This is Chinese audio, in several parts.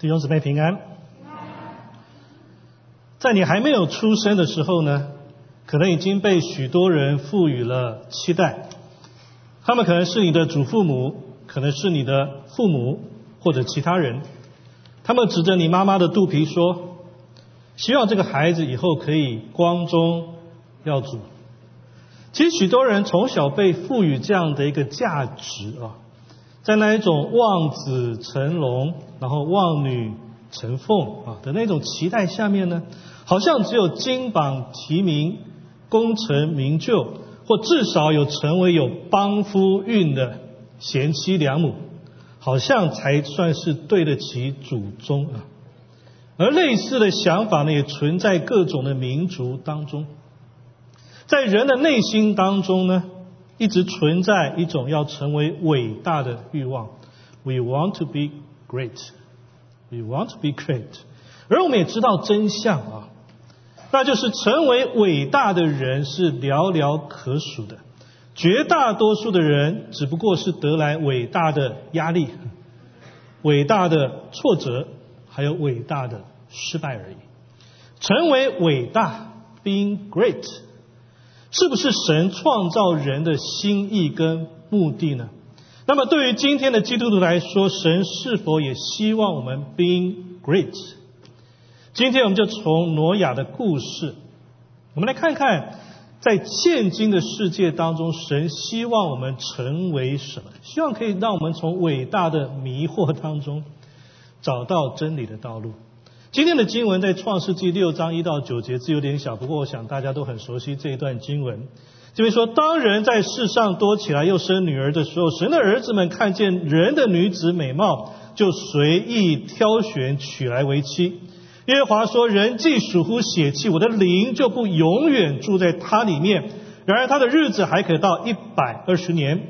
弟兄姊妹平安。在你还没有出生的时候呢，可能已经被许多人赋予了期待。他们可能是你的祖父母，可能是你的父母或者其他人。他们指着你妈妈的肚皮说：“希望这个孩子以后可以光宗耀祖。”其实许多人从小被赋予这样的一个价值啊，在那一种望子成龙，然后望女成凤啊的那种期待下面呢，好像只有金榜题名、功成名就，或至少有成为有帮夫运的贤妻良母，好像才算是对得起祖宗啊。而类似的想法呢，也存在各种的民族当中。在人的内心当中呢，一直存在一种要成为伟大的欲望。We want to be great. We want to be great. 而我们也知道真相啊，那就是成为伟大的人是寥寥可数的，绝大多数的人只不过是得来伟大的压力、伟大的挫折，还有伟大的失败而已。成为伟大，being great。是不是神创造人的心意跟目的呢？那么对于今天的基督徒来说，神是否也希望我们 being great？今天我们就从挪亚的故事，我们来看看，在现今的世界当中，神希望我们成为什么？希望可以让我们从伟大的迷惑当中找到真理的道路。今天的经文在创世纪六章一到九节字有点小，不过我想大家都很熟悉这一段经文。这边说，当人在世上多起来又生女儿的时候，神的儿子们看见人的女子美貌，就随意挑选娶来为妻。耶和华说：人既属乎血气，我的灵就不永远住在他里面。然而他的日子还可到一百二十年。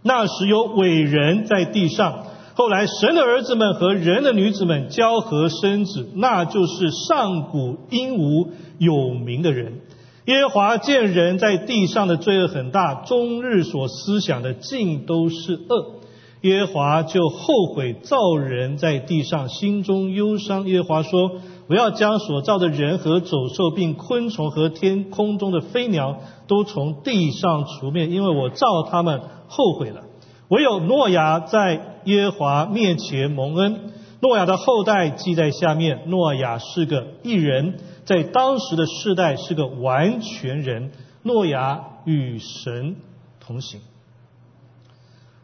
那时有伟人在地上。后来，神的儿子们和人的女子们交合生子，那就是上古英武有名的人。耶和华见人在地上的罪恶很大，终日所思想的尽都是恶。耶和华就后悔造人在地上，心中忧伤。耶和华说：“我要将所造的人和走兽，并昆虫和天空中的飞鸟，都从地上除灭，因为我造他们后悔了。”唯有诺亚在耶华面前蒙恩。诺亚的后代记在下面。诺亚是个异人，在当时的世代是个完全人。诺亚与神同行。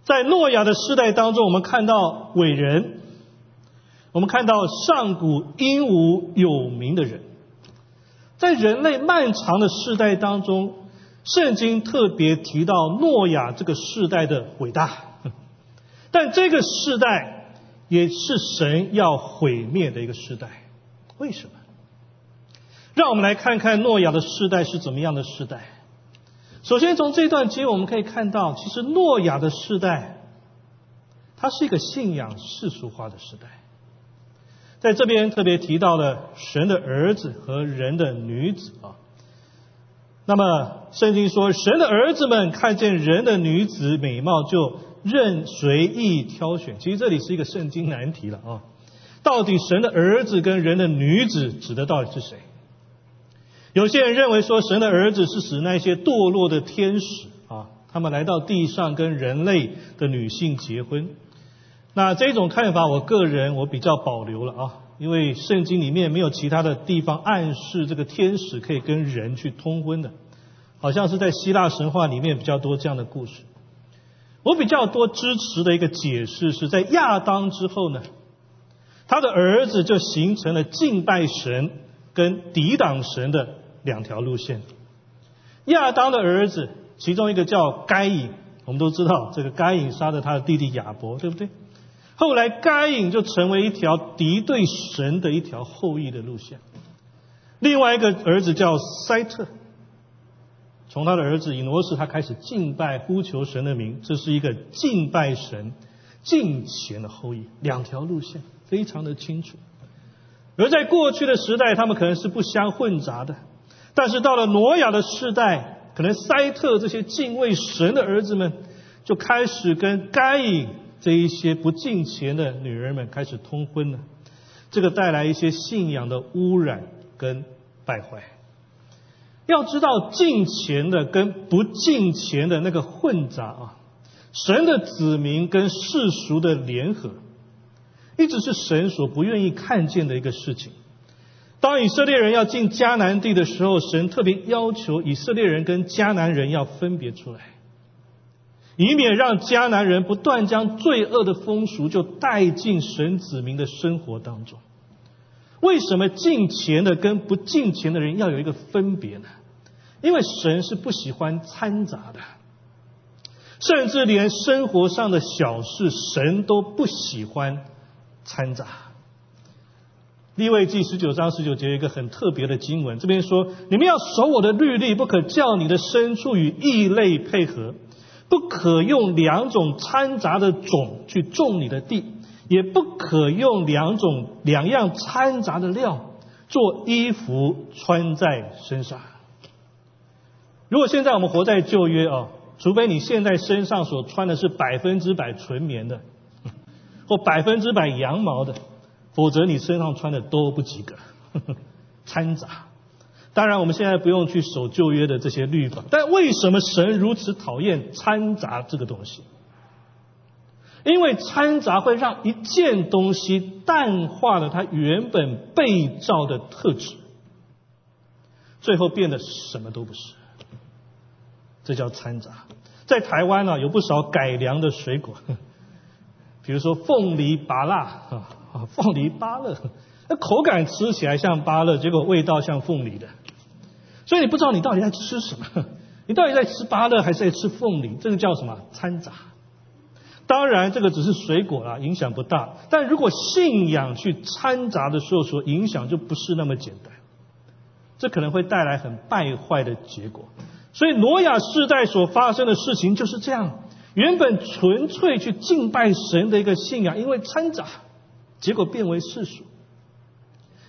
在诺亚的世代当中，我们看到伟人，我们看到上古英武有名的人。在人类漫长的世代当中。圣经特别提到诺亚这个世代的伟大，但这个世代也是神要毁灭的一个时代。为什么？让我们来看看诺亚的世代是怎么样的时代。首先，从这段经我们可以看到，其实诺亚的世代，它是一个信仰世俗化的时代。在这边特别提到了神的儿子和人的女子啊。那么，圣经说，神的儿子们看见人的女子美貌，就任随意挑选。其实这里是一个圣经难题了啊！到底神的儿子跟人的女子指的到底是谁？有些人认为说，神的儿子是指那些堕落的天使啊，他们来到地上跟人类的女性结婚。那这种看法，我个人我比较保留了啊。因为圣经里面没有其他的地方暗示这个天使可以跟人去通婚的，好像是在希腊神话里面比较多这样的故事。我比较多支持的一个解释是在亚当之后呢，他的儿子就形成了敬拜神跟抵挡神的两条路线。亚当的儿子其中一个叫该隐，我们都知道这个该隐杀了他的弟弟亚伯，对不对？后来，该隐就成为一条敌对神的一条后裔的路线。另外一个儿子叫塞特，从他的儿子以挪士，他开始敬拜呼求神的名，这是一个敬拜神、敬虔的后裔。两条路线非常的清楚。而在过去的时代，他们可能是不相混杂的，但是到了挪亚的世代，可能塞特这些敬畏神的儿子们就开始跟该隐。这一些不敬虔的女人们开始通婚了，这个带来一些信仰的污染跟败坏。要知道敬虔的跟不敬虔的那个混杂啊，神的子民跟世俗的联合，一直是神所不愿意看见的一个事情。当以色列人要进迦南地的时候，神特别要求以色列人跟迦南人要分别出来，以免让迦南人不断将罪恶的风俗就带进神子民的生活当中。为什么敬钱的跟不敬钱的人要有一个分别呢？因为神是不喜欢掺杂的，甚至连生活上的小事，神都不喜欢掺杂。立位记十九章十九节有一个很特别的经文，这边说：你们要守我的律例，不可叫你的牲畜与异类配合，不可用两种掺杂的种去种你的地，也不可用两种两样掺杂的料做衣服穿在身上。如果现在我们活在旧约啊，除非你现在身上所穿的是百分之百纯棉的，或百分之百羊毛的，否则你身上穿的都不及格，掺杂。当然，我们现在不用去守旧约的这些律法，但为什么神如此讨厌掺杂这个东西？因为掺杂会让一件东西淡化了它原本被造的特质，最后变得什么都不是。这叫掺杂。在台湾呢，有不少改良的水果，比如说凤梨芭乐啊，凤梨芭乐，那口感吃起来像芭乐，结果味道像凤梨的，所以你不知道你到底在吃什么，你到底在吃芭乐还是在吃凤梨？这个叫什么掺杂？当然，这个只是水果啦，影响不大。但如果信仰去掺杂的时候，所影响就不是那么简单，这可能会带来很败坏的结果。所以，挪亚世代所发生的事情就是这样。原本纯粹去敬拜神的一个信仰，因为掺杂，结果变为世俗，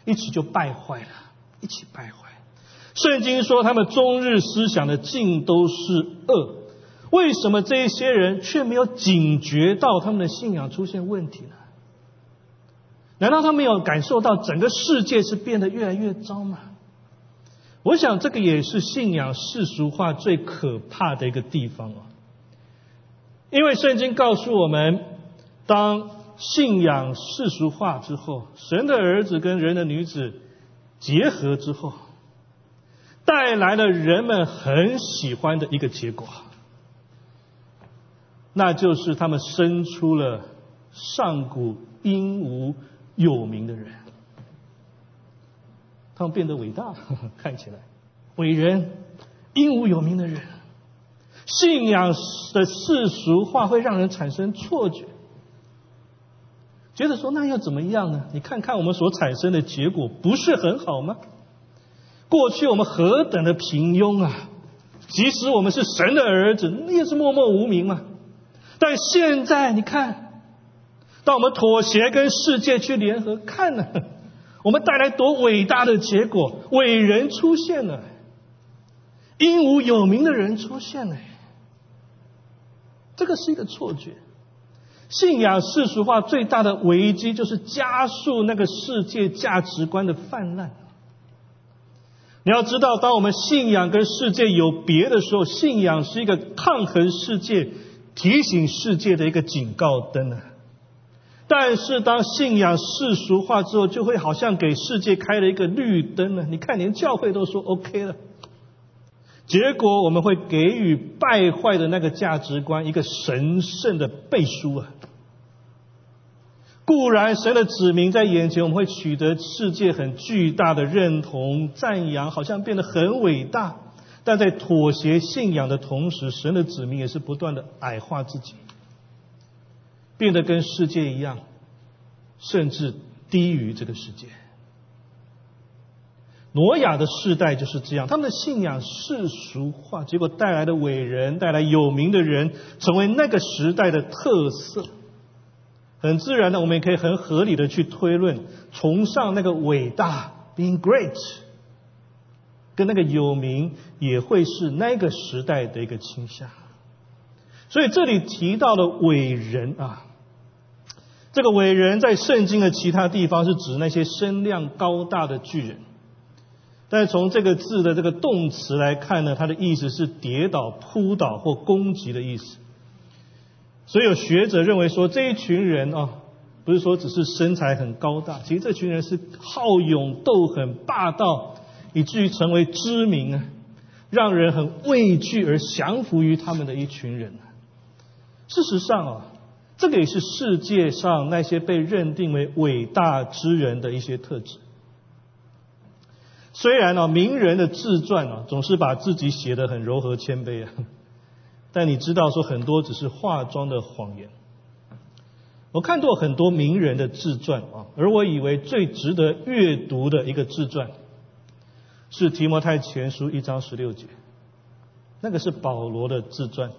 一起就败坏了，一起败坏。圣经说，他们终日思想的尽都是恶。为什么这一些人却没有警觉到他们的信仰出现问题呢？难道他没有感受到整个世界是变得越来越糟吗？我想，这个也是信仰世俗化最可怕的一个地方啊！因为圣经告诉我们，当信仰世俗化之后，神的儿子跟人的女子结合之后，带来了人们很喜欢的一个结果，那就是他们生出了上古英武有名的人。他们变得伟大，看起来伟人、英武有名的人，信仰的世俗化会让人产生错觉，觉得说那又怎么样呢？你看看我们所产生的结果，不是很好吗？过去我们何等的平庸啊！即使我们是神的儿子，那也是默默无名嘛。但现在你看，当我们妥协跟世界去联合，看呢？我们带来多伟大的结果！伟人出现了，英武有名的人出现了，这个是一个错觉。信仰世俗化最大的危机，就是加速那个世界价值观的泛滥。你要知道，当我们信仰跟世界有别的时候，信仰是一个抗衡世界、提醒世界的一个警告灯啊。但是，当信仰世俗化之后，就会好像给世界开了一个绿灯了。你看，连教会都说 OK 了，结果我们会给予败坏的那个价值观一个神圣的背书啊！固然，神的子民在眼前，我们会取得世界很巨大的认同、赞扬，好像变得很伟大。但在妥协信仰的同时，神的子民也是不断的矮化自己。变得跟世界一样，甚至低于这个世界。挪亚的世代就是这样，他们的信仰世俗化，结果带来的伟人、带来有名的人，成为那个时代的特色。很自然的，我们也可以很合理的去推论，崇尚那个伟大 （being great） 跟那个有名，也会是那个时代的一个倾向。所以这里提到了伟人啊。这个伟人在圣经的其他地方是指那些身量高大的巨人，但是从这个字的这个动词来看呢，它的意思是跌倒、扑倒或攻击的意思。所以有学者认为说，这一群人啊，不是说只是身材很高大，其实这群人是好勇斗狠、霸道，以至于成为知名啊，让人很畏惧而降服于他们的一群人。事实上啊，这个也是世界上那些被认定为伟大之人的一些特质。虽然呢，名人的自传啊，总是把自己写得很柔和谦卑啊。但你知道，说很多只是化妆的谎言。我看过很多名人的自传啊，而我以为最值得阅读的一个自传，是提摩太前书一章十六节，那个是保罗的自传。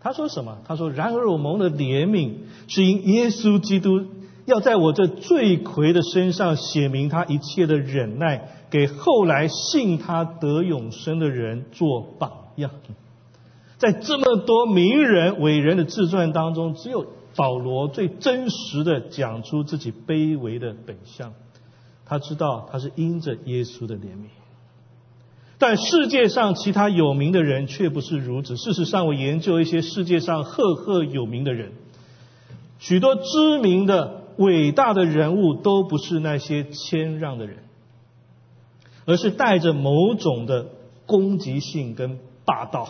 他说什么？他说：“然而我蒙的怜悯，是因耶稣基督要在我这罪魁的身上写明他一切的忍耐，给后来信他得永生的人做榜样。”在这么多名人伟人的自传当中，只有保罗最真实的讲出自己卑微的本相。他知道他是因着耶稣的怜悯，但世界上其他有名的人却不是如此。事实上，我研究一些世界上赫赫有名的人，许多知名的伟大的人物都不是那些谦让的人，而是带着某种的攻击性跟霸道。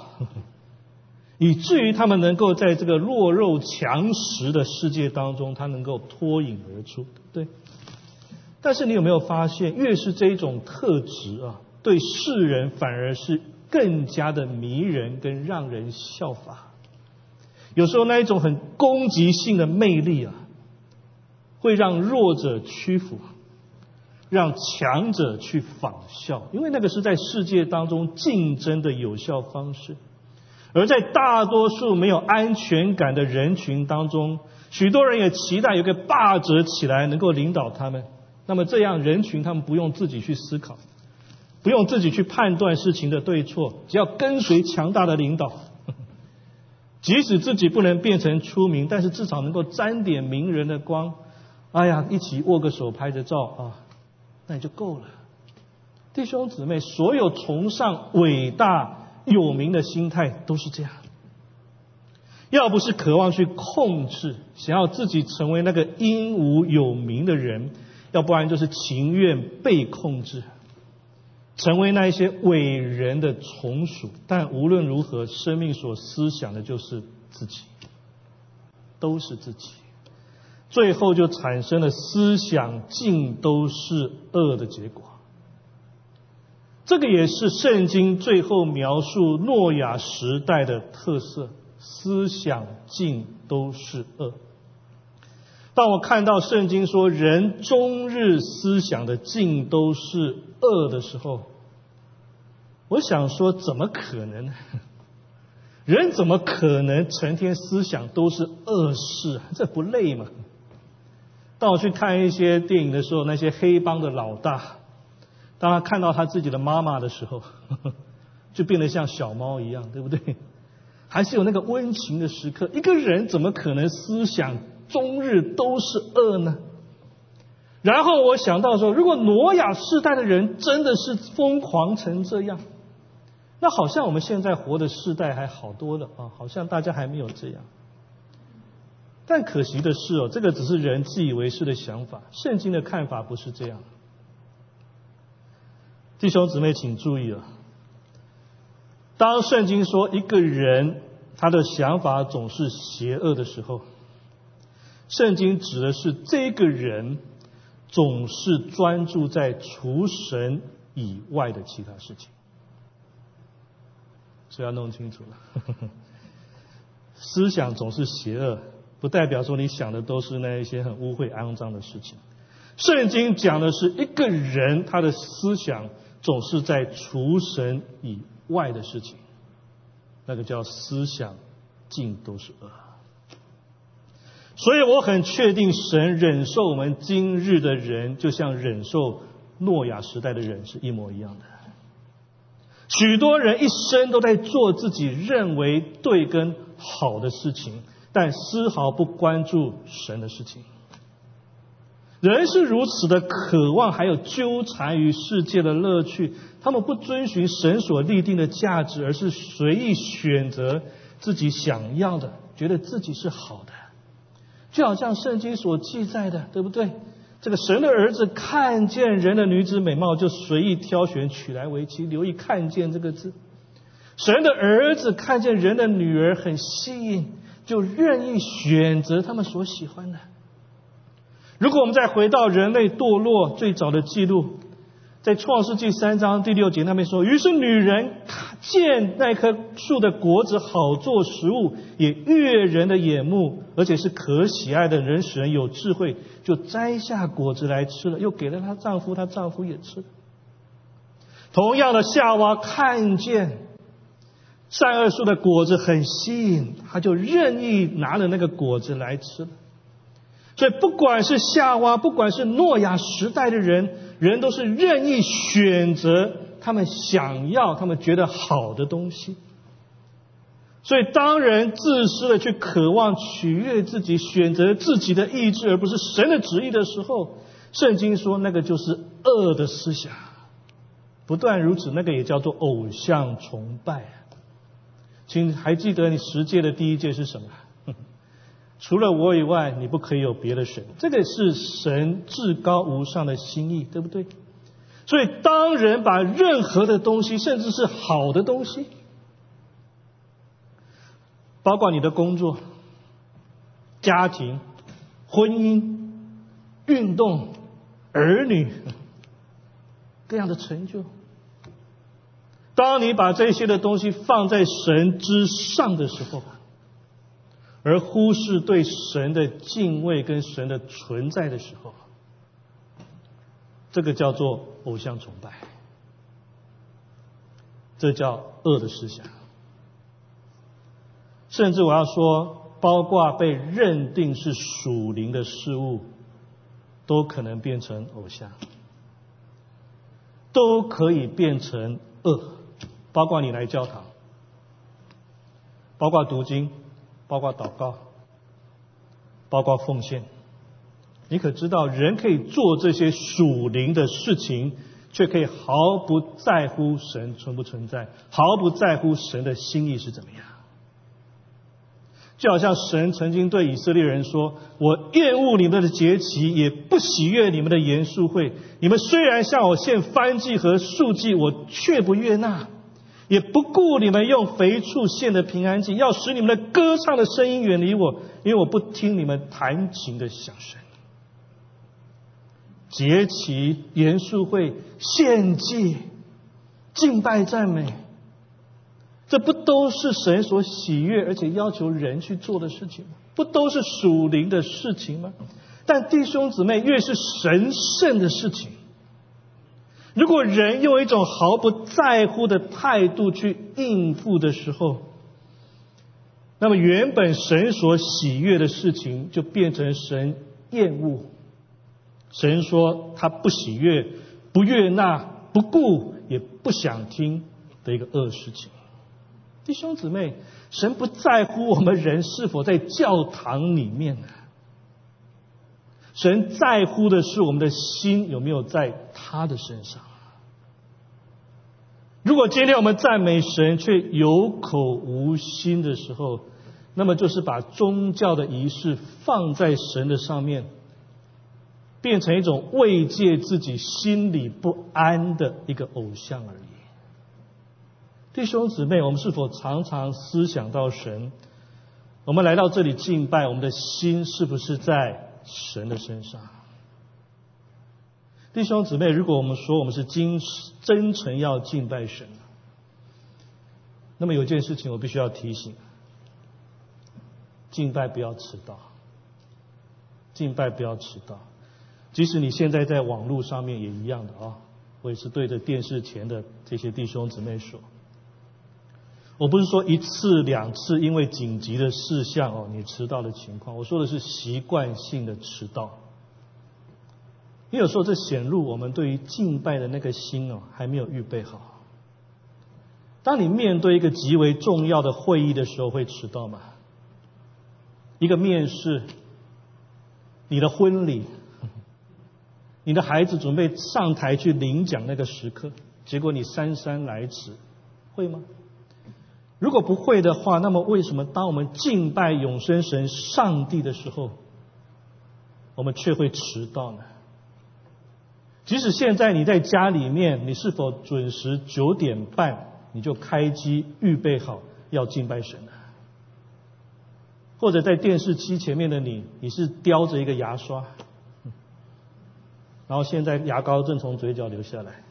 以至于他们能够在这个弱肉强食的世界当中，他能够脱颖而出，对。但是你有没有发现，越是这种特质啊，对世人反而是更加的迷人跟让人效法。有时候那一种很攻击性的魅力啊，会让弱者屈服，让强者去仿效，因为那个是在世界当中竞争的有效方式。而在大多数没有安全感的人群当中，许多人也期待有个霸者起来能够领导他们。那么这样人群他们不用自己去思考，不用自己去判断事情的对错，只要跟随强大的领导。即使自己不能变成出名，但是至少能够沾点名人的光。哎呀，一起握个手拍着照啊，那也就够了。弟兄姊妹，所有崇尚伟大。有名的心态都是这样，要不是渴望去控制，想要自己成为那个英武有名的人，要不然就是情愿被控制，成为那一些伟人的从属。但无论如何，生命所思想的就是自己，都是自己，最后就产生了思想尽都是恶的结果。这个也是圣经最后描述诺亚时代的特色，思想尽都是恶。当我看到圣经说人终日思想的尽都是恶的时候，我想说怎么可能？人怎么可能成天思想都是恶事？这不累吗？当我去看一些电影的时候，那些黑帮的老大。当他看到他自己的妈妈的时候，就变得像小猫一样，对不对？还是有那个温情的时刻。一个人怎么可能思想终日都是恶呢？然后我想到说，如果挪亚世代的人真的是疯狂成这样，那好像我们现在活的世代还好多了啊，好像大家还没有这样。但可惜的是哦，这个只是人自以为是的想法，圣经的看法不是这样。弟兄姊妹，请注意了。当圣经说一个人他的想法总是邪恶的时候，圣经指的是这个人总是专注在除神以外的其他事情。所以要弄清楚了，思想总是邪恶，不代表说你想的都是那一些很污秽肮脏的事情。圣经讲的是一个人他的思想。总是在除神以外的事情，那个叫思想尽都是恶。所以我很确定，神忍受我们今日的人，就像忍受诺亚时代的人是一模一样的。许多人一生都在做自己认为对跟好的事情，但丝毫不关注神的事情。人是如此的渴望，还有纠缠于世界的乐趣。他们不遵循神所立定的价值，而是随意选择自己想要的，觉得自己是好的。就好像圣经所记载的，对不对？这个神的儿子看见人的女子美貌，就随意挑选娶来为妻。留意“看见”这个字。神的儿子看见人的女儿很吸引，就任意选择他们所喜欢的。如果我们再回到人类堕落最早的记录，在创世纪三章第六节那边说：“于是女人见那棵树的果子好做食物，也悦人的眼目，而且是可喜爱的人，使人有智慧，就摘下果子来吃了，又给了她丈夫，她丈夫也吃。同样的，夏娃看见善恶树的果子很吸引，她就任意拿了那个果子来吃了。所以，不管是夏娃，不管是诺亚时代的人。”人都是任意选择他们想要、他们觉得好的东西，所以当人自私的去渴望取悦自己、选择自己的意志，而不是神的旨意的时候，圣经说那个就是恶的思想。不断如此，那个也叫做偶像崇拜。请还记得你十诫的第一诫是什么？除了我以外，你不可以有别的神。这个是神至高无上的心意，对不对？所以，当人把任何的东西，甚至是好的东西，包括你的工作、家庭、婚姻、运动、儿女各样的成就，当你把这些的东西放在神之上的时候。而忽视对神的敬畏跟神的存在的时候，这个叫做偶像崇拜，这叫恶的思想。甚至我要说，包括被认定是属灵的事物，都可能变成偶像，都可以变成恶。包括你来教堂，包括读经。包括祷告，包括奉献，你可知道，人可以做这些属灵的事情，却可以毫不在乎神存不存在，毫不在乎神的心意是怎么样。就好像神曾经对以色列人说：“我厌恶你们的节期，也不喜悦你们的严肃会。你们虽然向我献燔祭和素祭，我却不悦纳。”也不顾你们用肥畜献的平安祭，要使你们的歌唱的声音远离我，因为我不听你们弹琴的响声。节期、严肃会、献祭、敬拜、赞美，这不都是神所喜悦而且要求人去做的事情吗？不都是属灵的事情吗？但弟兄姊妹，越是神圣的事情。如果人用一种毫不在乎的态度去应付的时候，那么原本神所喜悦的事情就变成神厌恶。神说他不喜悦、不悦纳、不顾、也不想听的一个恶事情。弟兄姊妹，神不在乎我们人是否在教堂里面呢？神在乎的是我们的心有没有在他的身上。如果今天我们赞美神却有口无心的时候，那么就是把宗教的仪式放在神的上面，变成一种慰藉自己心里不安的一个偶像而已。弟兄姊妹，我们是否常常思想到神？我们来到这里敬拜，我们的心是不是在神的身上？弟兄姊妹，如果我们说我们是真真诚要敬拜神，那么有件事情我必须要提醒：敬拜不要迟到，敬拜不要迟到。即使你现在在网络上面也一样的啊，我也是对着电视前的这些弟兄姊妹说，我不是说一次两次因为紧急的事项哦你迟到的情况，我说的是习惯性的迟到。你有时候这显露我们对于敬拜的那个心哦，还没有预备好。当你面对一个极为重要的会议的时候，会迟到吗？一个面试，你的婚礼，你的孩子准备上台去领奖那个时刻，结果你姗姗来迟，会吗？如果不会的话，那么为什么当我们敬拜永生神上帝的时候，我们却会迟到呢？即使现在你在家里面，你是否准时九点半你就开机预备好要敬拜神呢？或者在电视机前面的你，你是叼着一个牙刷，然后现在牙膏正从嘴角流下来。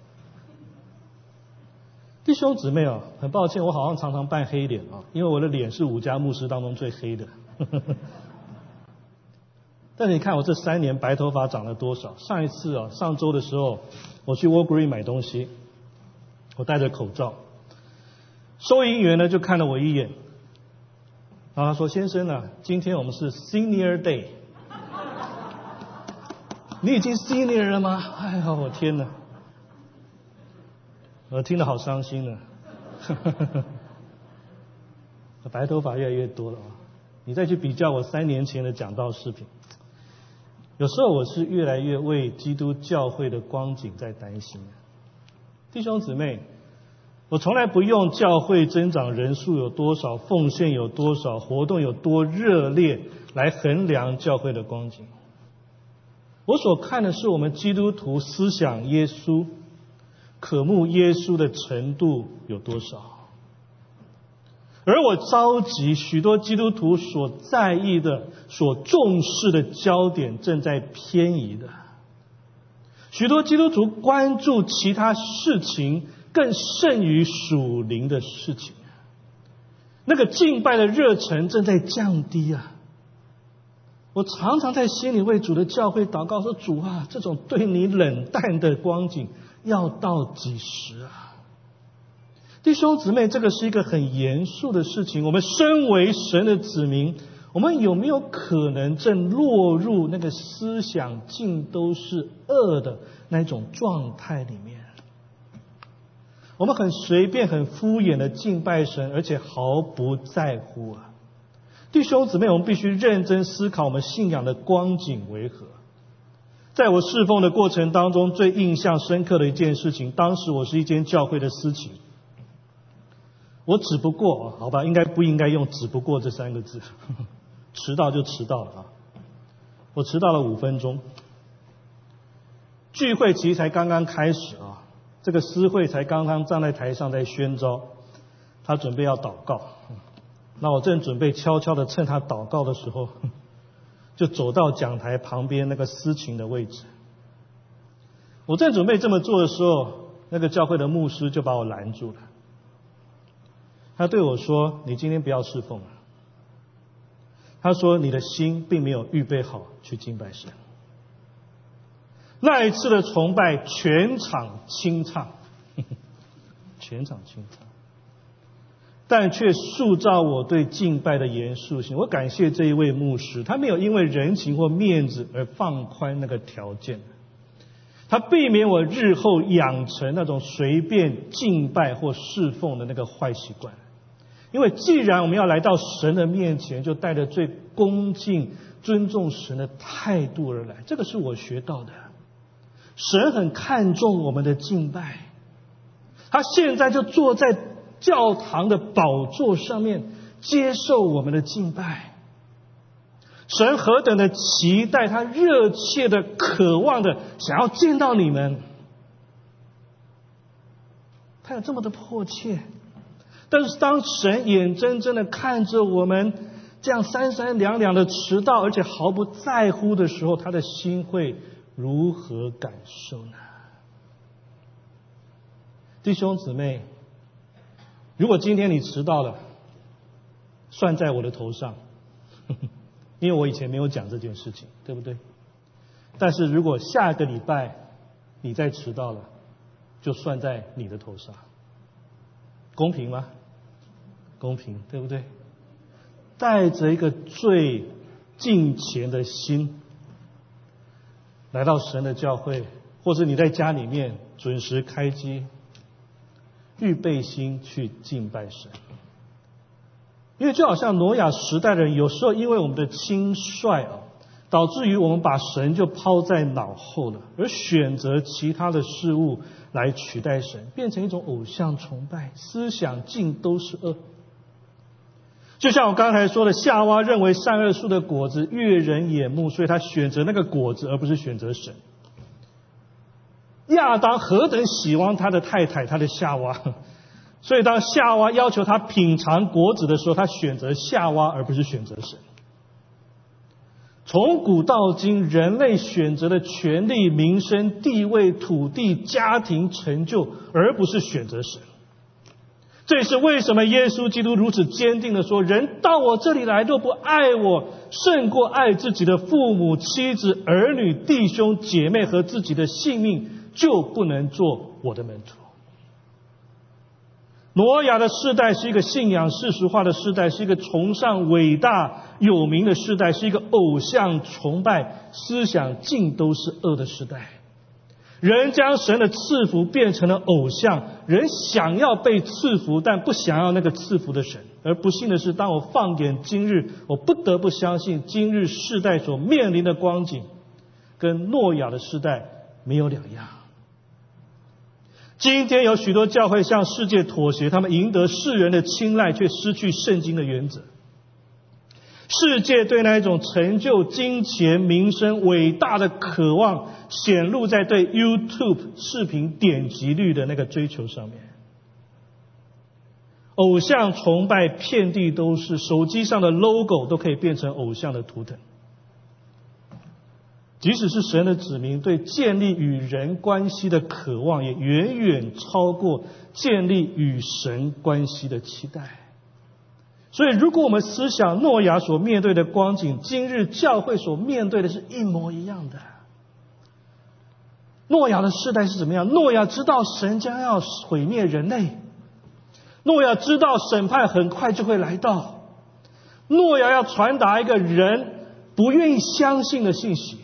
弟兄姊妹啊，很抱歉，我好像常常扮黑脸啊，因为我的脸是五家牧师当中最黑的。但你看我这三年白头发长了多少？上一次啊，上周的时候我去 Walgreen 买东西，我戴着口罩，收银员呢就看了我一眼，然后他说：“先生啊，今天我们是 Senior Day，你已经 Senior 了吗？”哎呀，我天哪！我听得好伤心呢，白头发越来越多了啊！你再去比较我三年前的讲道视频，有时候我是越来越为基督教会的光景在担心。弟兄姊妹，我从来不用教会增长人数有多少、奉献有多少、活动有多热烈来衡量教会的光景。我所看的是我们基督徒思想耶稣。渴慕耶稣的程度有多少？而我着急，许多基督徒所在意的、所重视的焦点正在偏移的。许多基督徒关注其他事情，更胜于属灵的事情。那个敬拜的热忱正在降低啊！我常常在心里为主的教会祷告，说：“主啊，这种对你冷淡的光景。”要到几时啊，弟兄姊妹，这个是一个很严肃的事情。我们身为神的子民，我们有没有可能正落入那个思想尽都是恶的那种状态里面？我们很随便、很敷衍的敬拜神，而且毫不在乎啊！弟兄姊妹，我们必须认真思考，我们信仰的光景为何？在我侍奉的过程当中，最印象深刻的一件事情，当时我是一间教会的司琴，我只不过，好吧，应该不应该用“只不过”这三个字？迟到就迟到了啊！我迟到了五分钟，聚会其实才刚刚开始啊，这个司会才刚刚站在台上在宣召，他准备要祷告，那我正准备悄悄的趁他祷告的时候。就走到讲台旁边那个司琴的位置。我正准备这么做的时候，那个教会的牧师就把我拦住了。他对我说：“你今天不要侍奉了。”他说：“你的心并没有预备好去敬拜神。”那一次的崇拜，全场清唱，全场清唱。但却塑造我对敬拜的严肃性。我感谢这一位牧师，他没有因为人情或面子而放宽那个条件，他避免我日后养成那种随便敬拜或侍奉的那个坏习惯。因为既然我们要来到神的面前，就带着最恭敬、尊重神的态度而来，这个是我学到的。神很看重我们的敬拜，他现在就坐在。教堂的宝座上面接受我们的敬拜，神何等的期待，他热切的渴望的想要见到你们，他有这么的迫切。但是当神眼睁睁的看着我们这样三三两两的迟到，而且毫不在乎的时候，他的心会如何感受呢？弟兄姊妹。如果今天你迟到了，算在我的头上，因为我以前没有讲这件事情，对不对？但是如果下个礼拜你再迟到了，就算在你的头上，公平吗？公平，对不对？带着一个最敬虔的心来到神的教会，或者你在家里面准时开机。预备心去敬拜神，因为就好像挪亚时代的人，有时候因为我们的轻率啊，导致于我们把神就抛在脑后了，而选择其他的事物来取代神，变成一种偶像崇拜，思想尽都是恶。就像我刚才说的，夏娃认为善恶树的果子悦人眼目，所以他选择那个果子，而不是选择神。亚当何等喜欢他的太太，他的夏娃，所以当夏娃要求他品尝果子的时候，他选择夏娃，而不是选择神。从古到今，人类选择的权利、民生、地位、土地、家庭成就，而不是选择神。这也是为什么耶稣基督如此坚定的说：“人到我这里来，若不爱我胜过爱自己的父母、妻子、儿女、弟兄、姐妹和自己的性命，就不能做我的门徒。”挪亚的世代是一个信仰世俗化的时代，是一个崇尚伟大有名的时代，是一个偶像崇拜、思想尽都是恶的时代。人将神的赐福变成了偶像，人想要被赐福，但不想要那个赐福的神。而不幸的是，当我放眼今日，我不得不相信，今日世代所面临的光景，跟诺亚的时代没有两样。今天有许多教会向世界妥协，他们赢得世人的青睐，却失去圣经的原则。世界对那一种成就、金钱、名声、伟大的渴望，显露在对 YouTube 视频点击率的那个追求上面。偶像崇拜遍地都是，手机上的 logo 都可以变成偶像的图腾。即使是神的子民，对建立与人关系的渴望，也远远超过建立与神关系的期待。所以，如果我们思想诺亚所面对的光景，今日教会所面对的是一模一样的。诺亚的时代是怎么样？诺亚知道神将要毁灭人类，诺亚知道审判很快就会来到，诺亚要传达一个人不愿意相信的信息。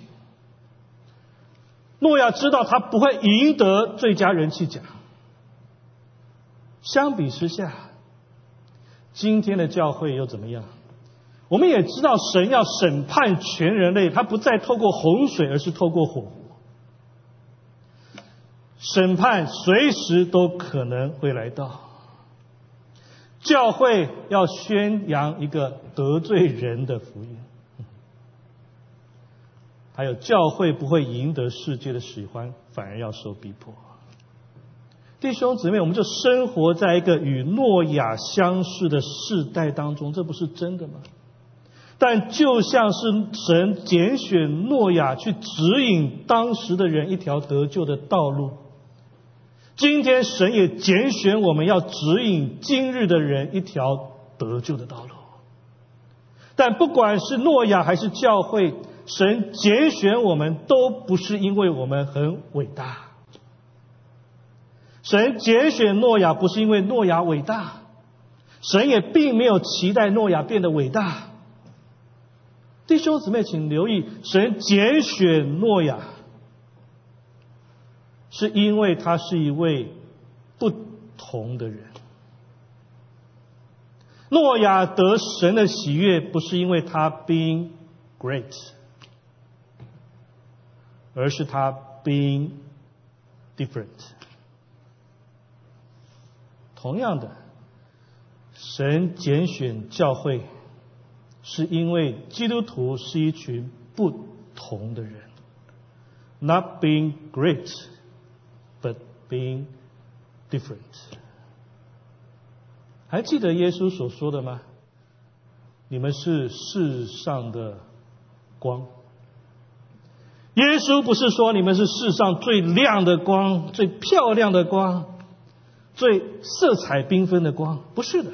诺亚知道他不会赢得最佳人气奖。相比之下，今天的教会又怎么样？我们也知道神要审判全人类，他不再透过洪水，而是透过火。审判随时都可能会来到。教会要宣扬一个得罪人的福音。还有教会不会赢得世界的喜欢，反而要受逼迫。弟兄姊妹，我们就生活在一个与诺亚相似的世代当中，这不是真的吗？但就像是神拣选诺亚去指引当时的人一条得救的道路，今天神也拣选我们要指引今日的人一条得救的道路。但不管是诺亚还是教会。神拣选我们都不是因为我们很伟大，神拣选诺亚不是因为诺亚伟大，神也并没有期待诺亚变得伟大。弟兄姊妹，请留意，神拣选诺亚，是因为他是一位不同的人。诺亚得神的喜悦，不是因为他 being great。而是他 being different。同样的，神拣选教会，是因为基督徒是一群不同的人，not being great，but being different。还记得耶稣所说的吗？你们是世上的光。耶稣不是说你们是世上最亮的光、最漂亮的光、最色彩缤纷的光，不是的。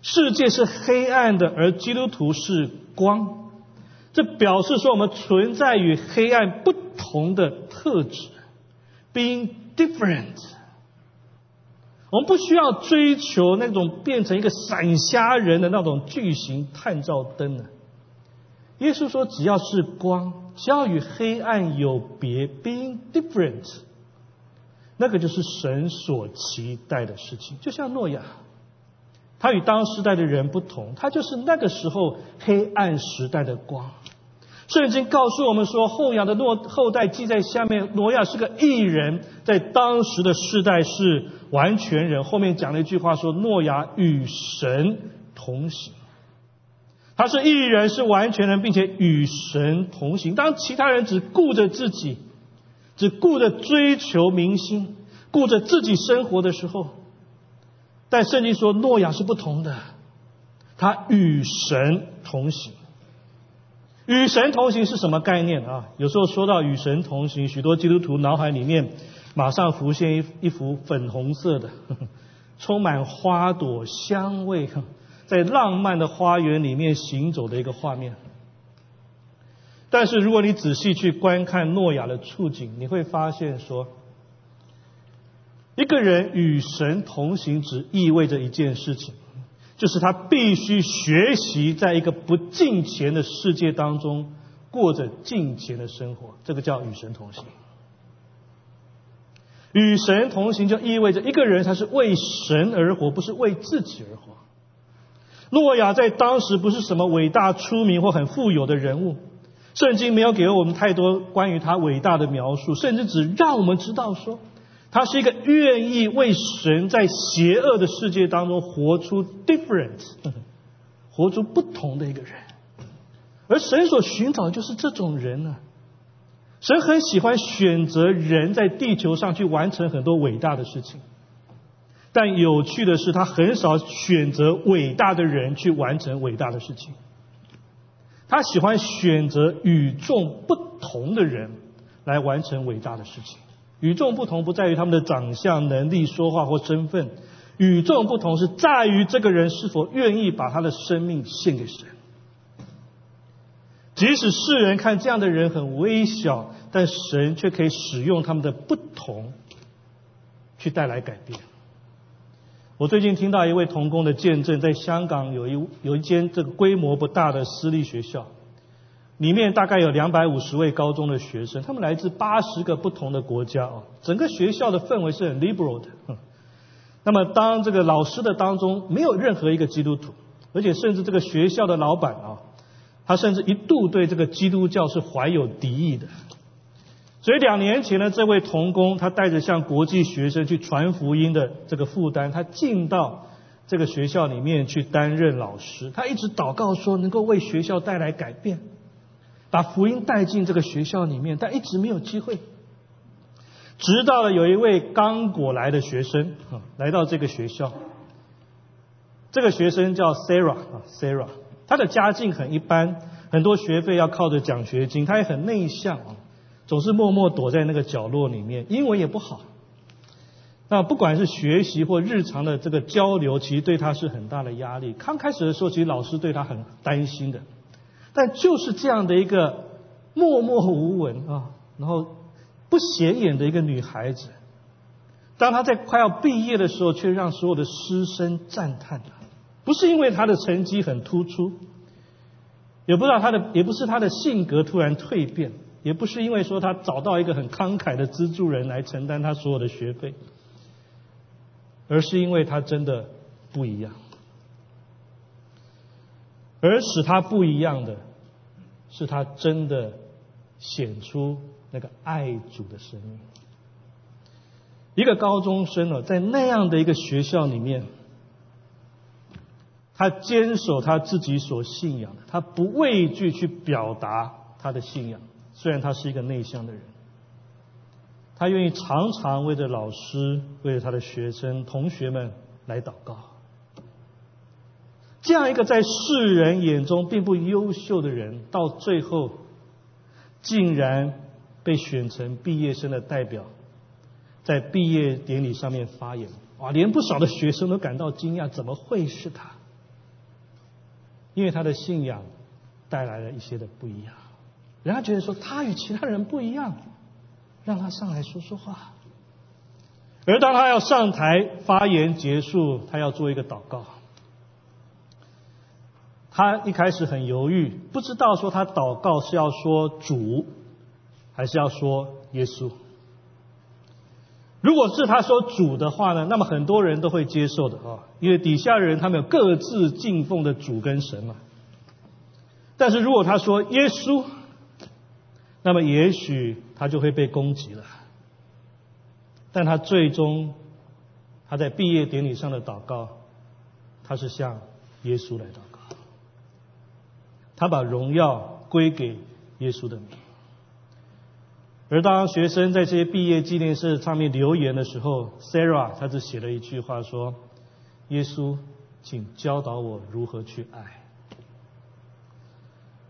世界是黑暗的，而基督徒是光。这表示说我们存在于黑暗不同的特质，being different。我们不需要追求那种变成一个闪瞎人的那种巨型探照灯呢。耶稣说，只要是光。只要与黑暗有别，being different，那个就是神所期待的事情。就像诺亚，他与当时代的人不同，他就是那个时候黑暗时代的光。圣经告诉我们说，后亚的诺后代记在下面，挪亚是个异人，在当时的世代是完全人。后面讲了一句话说，诺亚与神同行。他是异人，是完全人，并且与神同行。当其他人只顾着自己，只顾着追求明星，顾着自己生活的时候，但圣经说诺亚是不同的，他与神同行。与神同行是什么概念啊？有时候说到与神同行，许多基督徒脑海里面马上浮现一一幅粉红色的、充满花朵香味。在浪漫的花园里面行走的一个画面，但是如果你仔细去观看诺亚的处境，你会发现说，一个人与神同行，只意味着一件事情，就是他必须学习在一个不敬虔的世界当中过着敬虔的生活，这个叫与神同行。与神同行就意味着一个人他是为神而活，不是为自己而活。诺亚在当时不是什么伟大出名或很富有的人物，圣经没有给我们太多关于他伟大的描述，甚至只让我们知道说，他是一个愿意为神在邪恶的世界当中活出 different，活出不同的一个人，而神所寻找的就是这种人呢。神很喜欢选择人在地球上去完成很多伟大的事情。但有趣的是，他很少选择伟大的人去完成伟大的事情。他喜欢选择与众不同的人来完成伟大的事情。与众不同不在于他们的长相、能力、说话或身份，与众不同是在于这个人是否愿意把他的生命献给神。即使世人看这样的人很微小，但神却可以使用他们的不同去带来改变。我最近听到一位童工的见证，在香港有一有一间这个规模不大的私立学校，里面大概有两百五十位高中的学生，他们来自八十个不同的国家啊，整个学校的氛围是很 liberal 的。那么当这个老师的当中没有任何一个基督徒，而且甚至这个学校的老板啊，他甚至一度对这个基督教是怀有敌意的。所以两年前呢，这位童工他带着向国际学生去传福音的这个负担，他进到这个学校里面去担任老师。他一直祷告说，能够为学校带来改变，把福音带进这个学校里面，但一直没有机会。直到了有一位刚果来的学生啊，来到这个学校。这个学生叫 Sarah 啊，Sarah，他的家境很一般，很多学费要靠着奖学金，他也很内向啊。总是默默躲在那个角落里面，英文也不好。那不管是学习或日常的这个交流，其实对他是很大的压力。刚开始的时候，其实老师对他很担心的。但就是这样的一个默默无闻啊，然后不显眼的一个女孩子，当她在快要毕业的时候，却让所有的师生赞叹了。不是因为她的成绩很突出，也不知道她的，也不是她的性格突然蜕变。也不是因为说他找到一个很慷慨的资助人来承担他所有的学费，而是因为他真的不一样，而使他不一样的是他真的显出那个爱主的生命。一个高中生呢，在那样的一个学校里面，他坚守他自己所信仰的，他不畏惧去表达他的信仰。虽然他是一个内向的人，他愿意常常为着老师、为着他的学生、同学们来祷告。这样一个在世人眼中并不优秀的人，到最后竟然被选成毕业生的代表，在毕业典礼上面发言。哇，连不少的学生都感到惊讶，怎么会是他？因为他的信仰带来了一些的不一样。人家觉得说他与其他人不一样，让他上来说说话。而当他要上台发言结束，他要做一个祷告。他一开始很犹豫，不知道说他祷告是要说主，还是要说耶稣。如果是他说主的话呢，那么很多人都会接受的啊，因为底下人他们有各自敬奉的主跟神嘛。但是如果他说耶稣，那么也许他就会被攻击了。但他最终，他在毕业典礼上的祷告，他是向耶稣来祷告，他把荣耀归给耶稣的名。而当学生在这些毕业纪念册上面留言的时候，Sarah 他只写了一句话说：“耶稣，请教导我如何去爱。”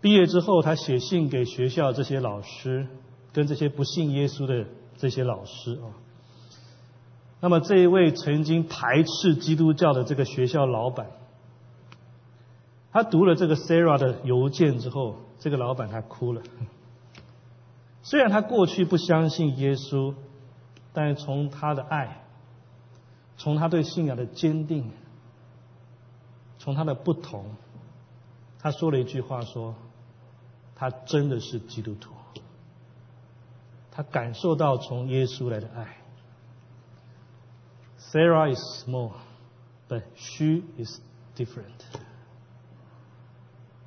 毕业之后，他写信给学校这些老师，跟这些不信耶稣的这些老师啊。那么这一位曾经排斥基督教的这个学校老板，他读了这个 Sarah 的邮件之后，这个老板他哭了。虽然他过去不相信耶稣，但是从他的爱，从他对信仰的坚定，从他的不同，他说了一句话说。他真的是基督徒，他感受到从耶稣来的爱。Sarah is small, but she is different。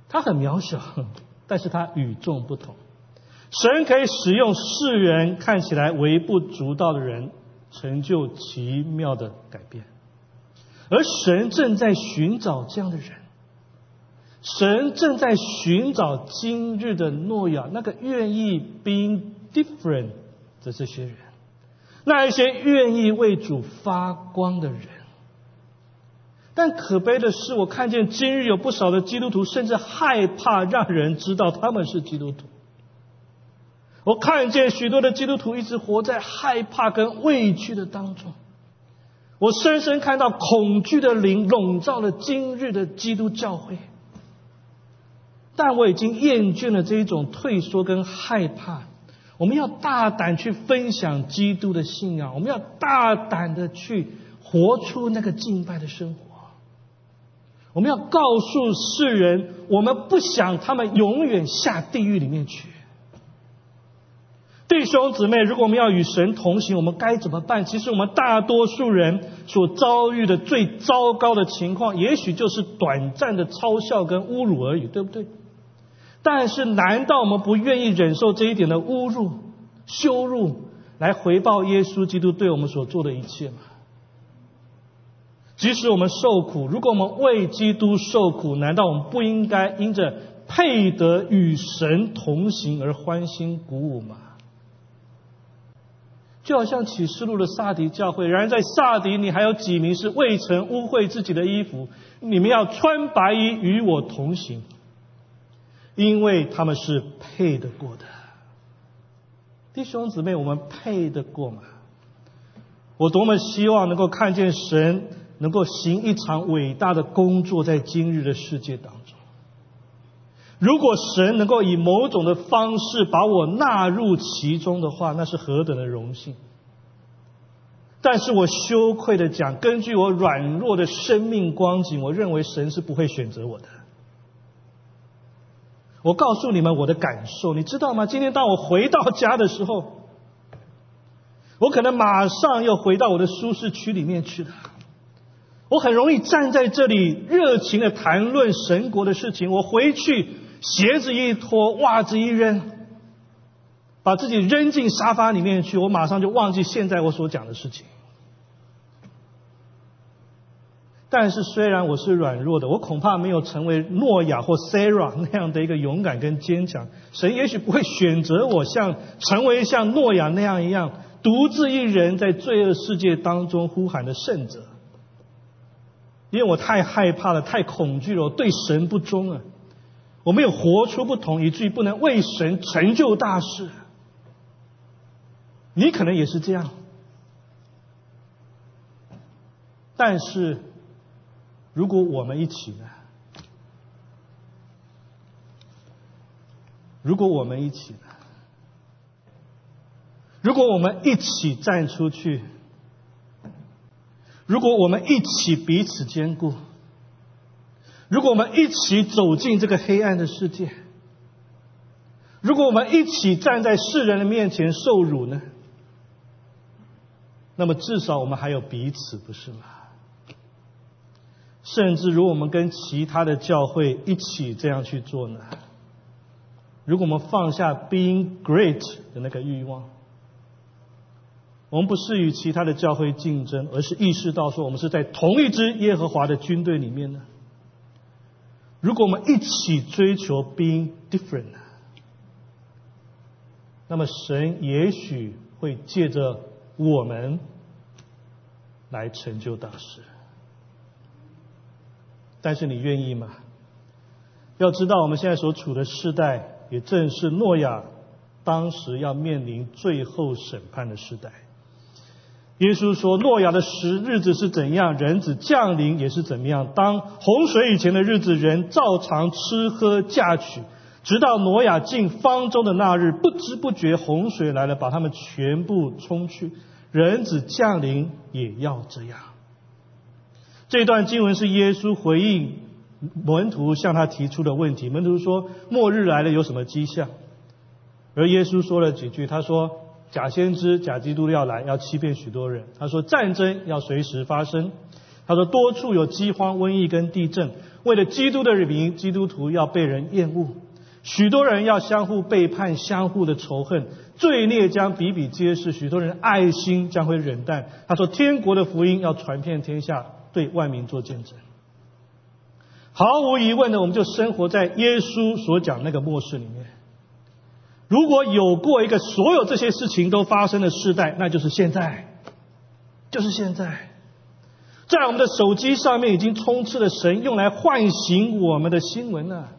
他很渺小，但是他与众不同。神可以使用世人看起来微不足道的人，成就奇妙的改变，而神正在寻找这样的人。神正在寻找今日的诺亚，那个愿意 being different 的这些人，那一些愿意为主发光的人。但可悲的是，我看见今日有不少的基督徒，甚至害怕让人知道他们是基督徒。我看见许多的基督徒一直活在害怕跟畏惧的当中。我深深看到恐惧的灵笼罩了今日的基督教会。但我已经厌倦了这一种退缩跟害怕。我们要大胆去分享基督的信仰，我们要大胆的去活出那个敬拜的生活。我们要告诉世人，我们不想他们永远下地狱里面去。弟兄姊妹，如果我们要与神同行，我们该怎么办？其实我们大多数人所遭遇的最糟糕的情况，也许就是短暂的嘲笑跟侮辱而已，对不对？但是，难道我们不愿意忍受这一点的侮辱、羞辱，来回报耶稣基督对我们所做的一切吗？即使我们受苦，如果我们为基督受苦，难道我们不应该因着配得与神同行而欢欣鼓舞吗？就好像启示录的萨迪教会，然而在萨迪，你还有几名是未曾污秽自己的衣服，你们要穿白衣与我同行。因为他们是配得过的，弟兄姊妹，我们配得过吗？我多么希望能够看见神能够行一场伟大的工作在今日的世界当中。如果神能够以某种的方式把我纳入其中的话，那是何等的荣幸！但是我羞愧的讲，根据我软弱的生命光景，我认为神是不会选择我的。我告诉你们我的感受，你知道吗？今天当我回到家的时候，我可能马上又回到我的舒适区里面去了。我很容易站在这里热情的谈论神国的事情。我回去鞋子一脱，袜子一扔，把自己扔进沙发里面去，我马上就忘记现在我所讲的事情。但是，虽然我是软弱的，我恐怕没有成为诺亚或 Sarah 那样的一个勇敢跟坚强。神也许不会选择我，像成为像诺亚那样一样，独自一人在罪恶世界当中呼喊的圣者。因为我太害怕了，太恐惧了，我对神不忠啊！我没有活出不同，以至于不能为神成就大事。你可能也是这样，但是。如果我们一起呢？如果我们一起呢？如果我们一起站出去？如果我们一起彼此兼顾？如果我们一起走进这个黑暗的世界？如果我们一起站在世人的面前受辱呢？那么至少我们还有彼此，不是吗？甚至如果我们跟其他的教会一起这样去做呢？如果我们放下 being great 的那个欲望，我们不是与其他的教会竞争，而是意识到说我们是在同一支耶和华的军队里面呢。如果我们一起追求 being different，那么神也许会借着我们来成就大事。但是你愿意吗？要知道我们现在所处的时代。也正是诺亚当时要面临最后审判的时代。耶稣说：“诺亚的时日子是怎样，人子降临也是怎么样。当洪水以前的日子，人照常吃喝嫁娶，直到挪亚进方舟的那日，不知不觉洪水来了，把他们全部冲去。人子降临也要这样。”这段经文是耶稣回应。门徒向他提出的问题，门徒说：“末日来了，有什么迹象？”而耶稣说了几句，他说：“假先知、假基督要来，要欺骗许多人。”他说：“战争要随时发生。”他说：“多处有饥荒、瘟疫跟地震。为了基督的名，基督徒要被人厌恶，许多人要相互背叛，相互的仇恨，罪孽将比比皆是。许多人爱心将会冷淡。”他说：“天国的福音要传遍天下，对万民做见证。”毫无疑问的，我们就生活在耶稣所讲那个末世里面。如果有过一个所有这些事情都发生的时代，那就是现在，就是现在，在我们的手机上面已经充斥了神用来唤醒我们的新闻了。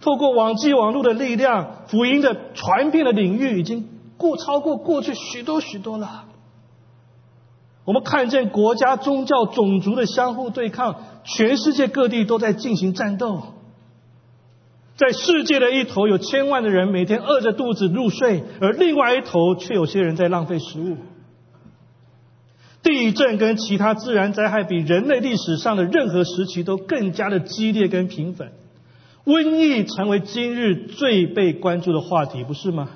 透过网际网络的力量，福音的传遍的领域已经过超过过去许多许多了。我们看见国家、宗教、种族的相互对抗，全世界各地都在进行战斗。在世界的一头，有千万的人每天饿着肚子入睡，而另外一头却有些人在浪费食物。地震跟其他自然灾害比人类历史上的任何时期都更加的激烈跟频繁，瘟疫成为今日最被关注的话题，不是吗？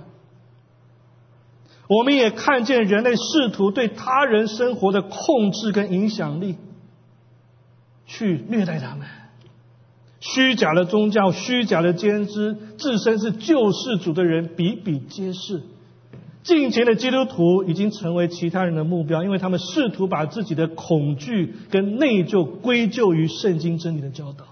我们也看见人类试图对他人生活的控制跟影响力，去虐待他们。虚假的宗教、虚假的先知、自身是救世主的人比比皆是。近前的基督徒已经成为其他人的目标，因为他们试图把自己的恐惧跟内疚归咎于圣经真理的教导。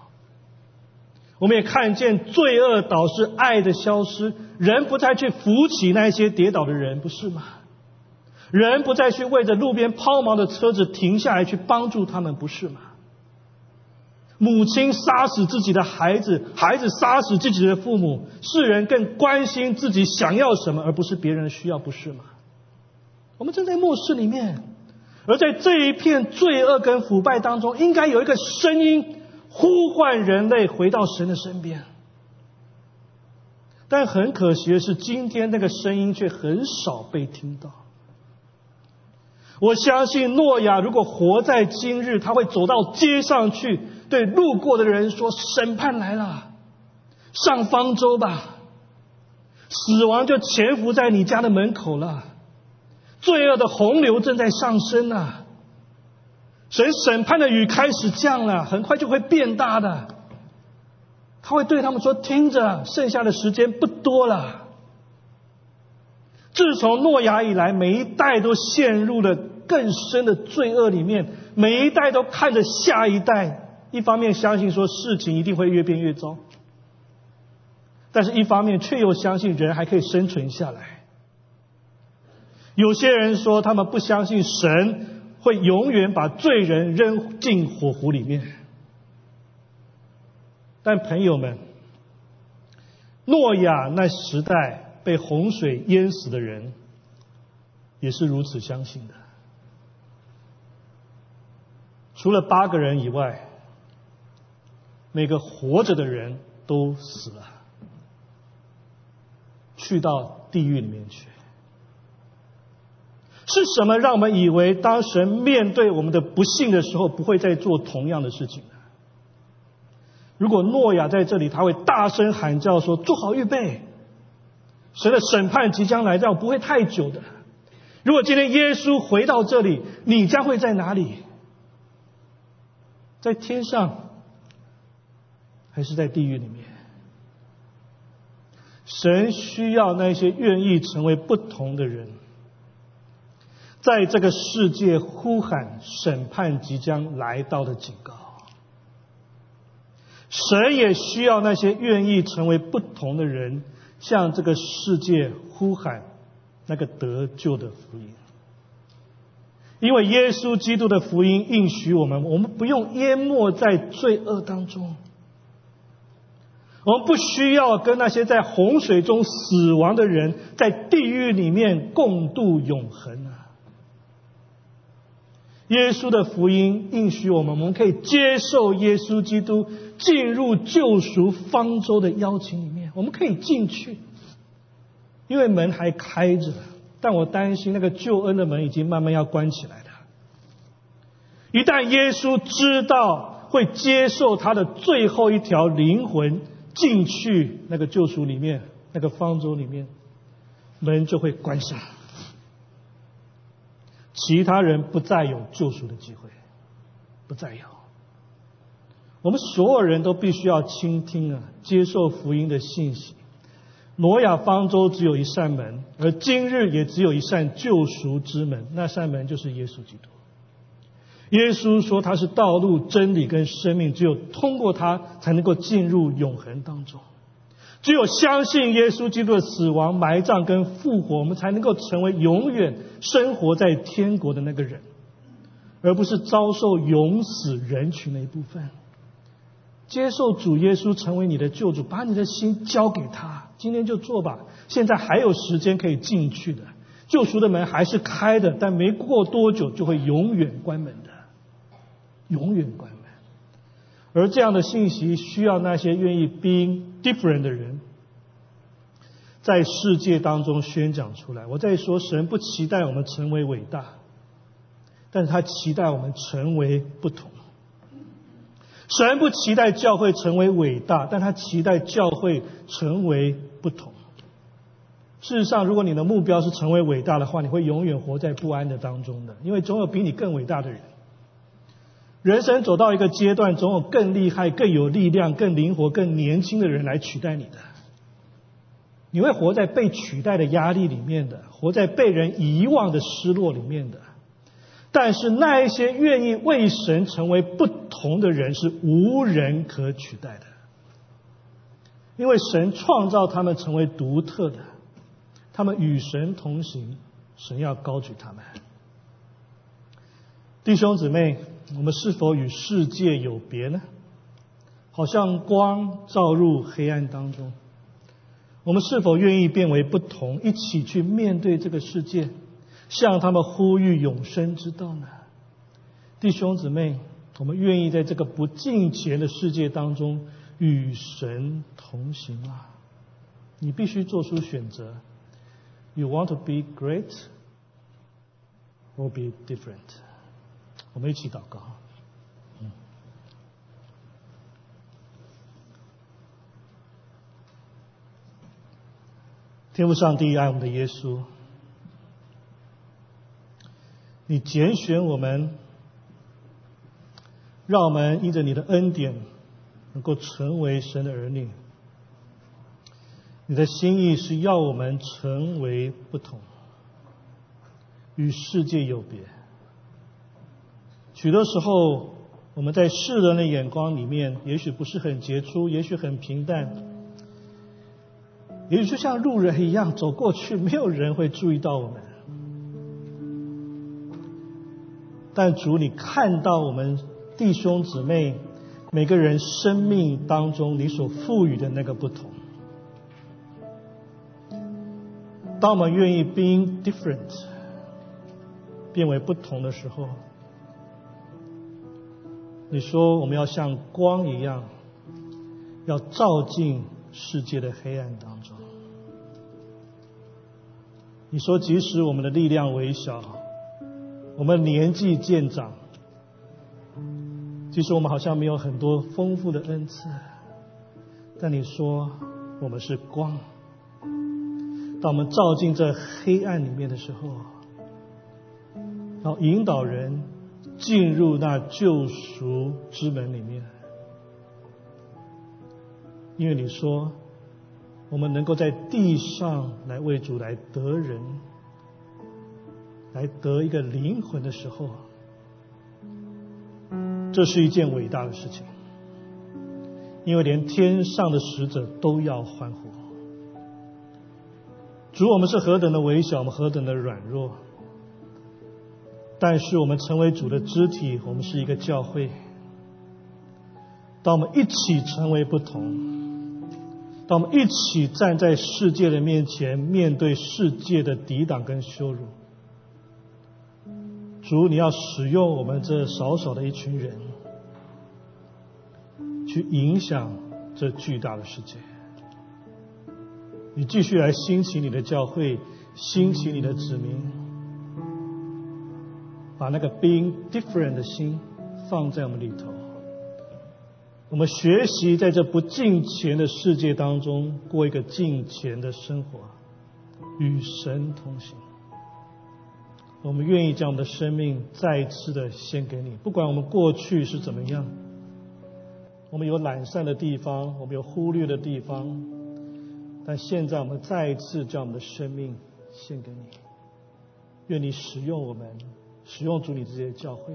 我们也看见罪恶导致爱的消失，人不再去扶起那些跌倒的人，不是吗？人不再去为着路边抛锚的车子停下来去帮助他们，不是吗？母亲杀死自己的孩子，孩子杀死自己的父母，世人更关心自己想要什么，而不是别人的需要，不是吗？我们正在末世里面，而在这一片罪恶跟腐败当中，应该有一个声音。呼唤人类回到神的身边，但很可惜的是，今天那个声音却很少被听到。我相信诺亚如果活在今日，他会走到街上去，对路过的人说：“审判来了，上方舟吧，死亡就潜伏在你家的门口了，罪恶的洪流正在上升啊！”神审判的雨开始降了，很快就会变大的。他会对他们说：“听着，剩下的时间不多了。”自从诺亚以来，每一代都陷入了更深的罪恶里面，每一代都看着下一代，一方面相信说事情一定会越变越糟，但是一方面却又相信人还可以生存下来。有些人说，他们不相信神。会永远把罪人扔进火湖里面。但朋友们，诺亚那时代被洪水淹死的人，也是如此相信的。除了八个人以外，每个活着的人都死了，去到地狱里面去。是什么让我们以为当神面对我们的不幸的时候，不会再做同样的事情？如果诺亚在这里，他会大声喊叫说：“做好预备，神的审判即将来到，不会太久的。”如果今天耶稣回到这里，你将会在哪里？在天上，还是在地狱里面？神需要那些愿意成为不同的人，在这个世界呼喊审判即将来到的警告。神也需要那些愿意成为不同的人，向这个世界呼喊那个得救的福音。因为耶稣基督的福音应许我们，我们不用淹没在罪恶当中，我们不需要跟那些在洪水中死亡的人在地狱里面共度永恒啊！耶稣的福音应许我们，我们可以接受耶稣基督进入救赎方舟的邀请里面，我们可以进去，因为门还开着。但我担心那个救恩的门已经慢慢要关起来了。一旦耶稣知道会接受他的最后一条灵魂进去那个救赎里面，那个方舟里面，门就会关上，其他人不再有救赎的机会，不再有。我们所有人都必须要倾听啊，接受福音的信息。挪亚方舟只有一扇门，而今日也只有一扇救赎之门。那扇门就是耶稣基督。耶稣说他是道路、真理跟生命，只有通过他才能够进入永恒当中。只有相信耶稣基督的死亡、埋葬跟复活，我们才能够成为永远生活在天国的那个人，而不是遭受永死人群的一部分。接受主耶稣成为你的救主，把你的心交给他。今天就做吧，现在还有时间可以进去的，救赎的门还是开的，但没过多久就会永远关门的，永远关门。而这样的信息需要那些愿意 being different 的人，在世界当中宣讲出来。我在说，神不期待我们成为伟大，但是他期待我们成为不同。神不期待教会成为伟大，但他期待教会成为不同。事实上，如果你的目标是成为伟大的话，你会永远活在不安的当中的，因为总有比你更伟大的人。人生走到一个阶段，总有更厉害、更有力量、更灵活、更年轻的人来取代你的。你会活在被取代的压力里面的，活在被人遗忘的失落里面的。但是那一些愿意为神成为不同的人是无人可取代的，因为神创造他们成为独特的，他们与神同行，神要高举他们。弟兄姊妹，我们是否与世界有别呢？好像光照入黑暗当中，我们是否愿意变为不同，一起去面对这个世界？向他们呼吁永生之道呢，弟兄姊妹，我们愿意在这个不敬虔的世界当中与神同行啊！你必须做出选择。You want to be great or be different？我们一起祷告。天父上帝爱我们的耶稣。你拣选我们，让我们因着你的恩典，能够成为神的儿女。你的心意是要我们成为不同，与世界有别。许多时候，我们在世人的眼光里面，也许不是很杰出，也许很平淡，也许就像路人一样走过去，没有人会注意到我们。但主，你看到我们弟兄姊妹每个人生命当中你所赋予的那个不同。当我们愿意 being different 变为不同的时候，你说我们要像光一样，要照进世界的黑暗当中。你说即使我们的力量微小。我们年纪渐长，其实我们好像没有很多丰富的恩赐，但你说我们是光，当我们照进这黑暗里面的时候，然后引导人进入那救赎之门里面，因为你说我们能够在地上来为主来得人，来得一个灵魂的时候，这是一件伟大的事情，因为连天上的使者都要欢呼。主，我们是何等的微小，我们何等的软弱，但是我们成为主的肢体，我们是一个教会。当我们一起成为不同，当我们一起站在世界的面前，面对世界的抵挡跟羞辱，主，你要使用我们这少少的一群人，去影响这巨大的世界。你继续来兴起你的教会，兴起你的子民，把那个 being different 的心放在我们里头。我们学习在这不敬虔的世界当中过一个敬虔的生活，与神同行。我们愿意将我们的生命再一次的献给你，不管我们过去是怎么样，我们有懒散的地方，我们有忽略的地方。但现在我们再一次将我们的生命献给你，愿你使用我们，使用主你这些教会。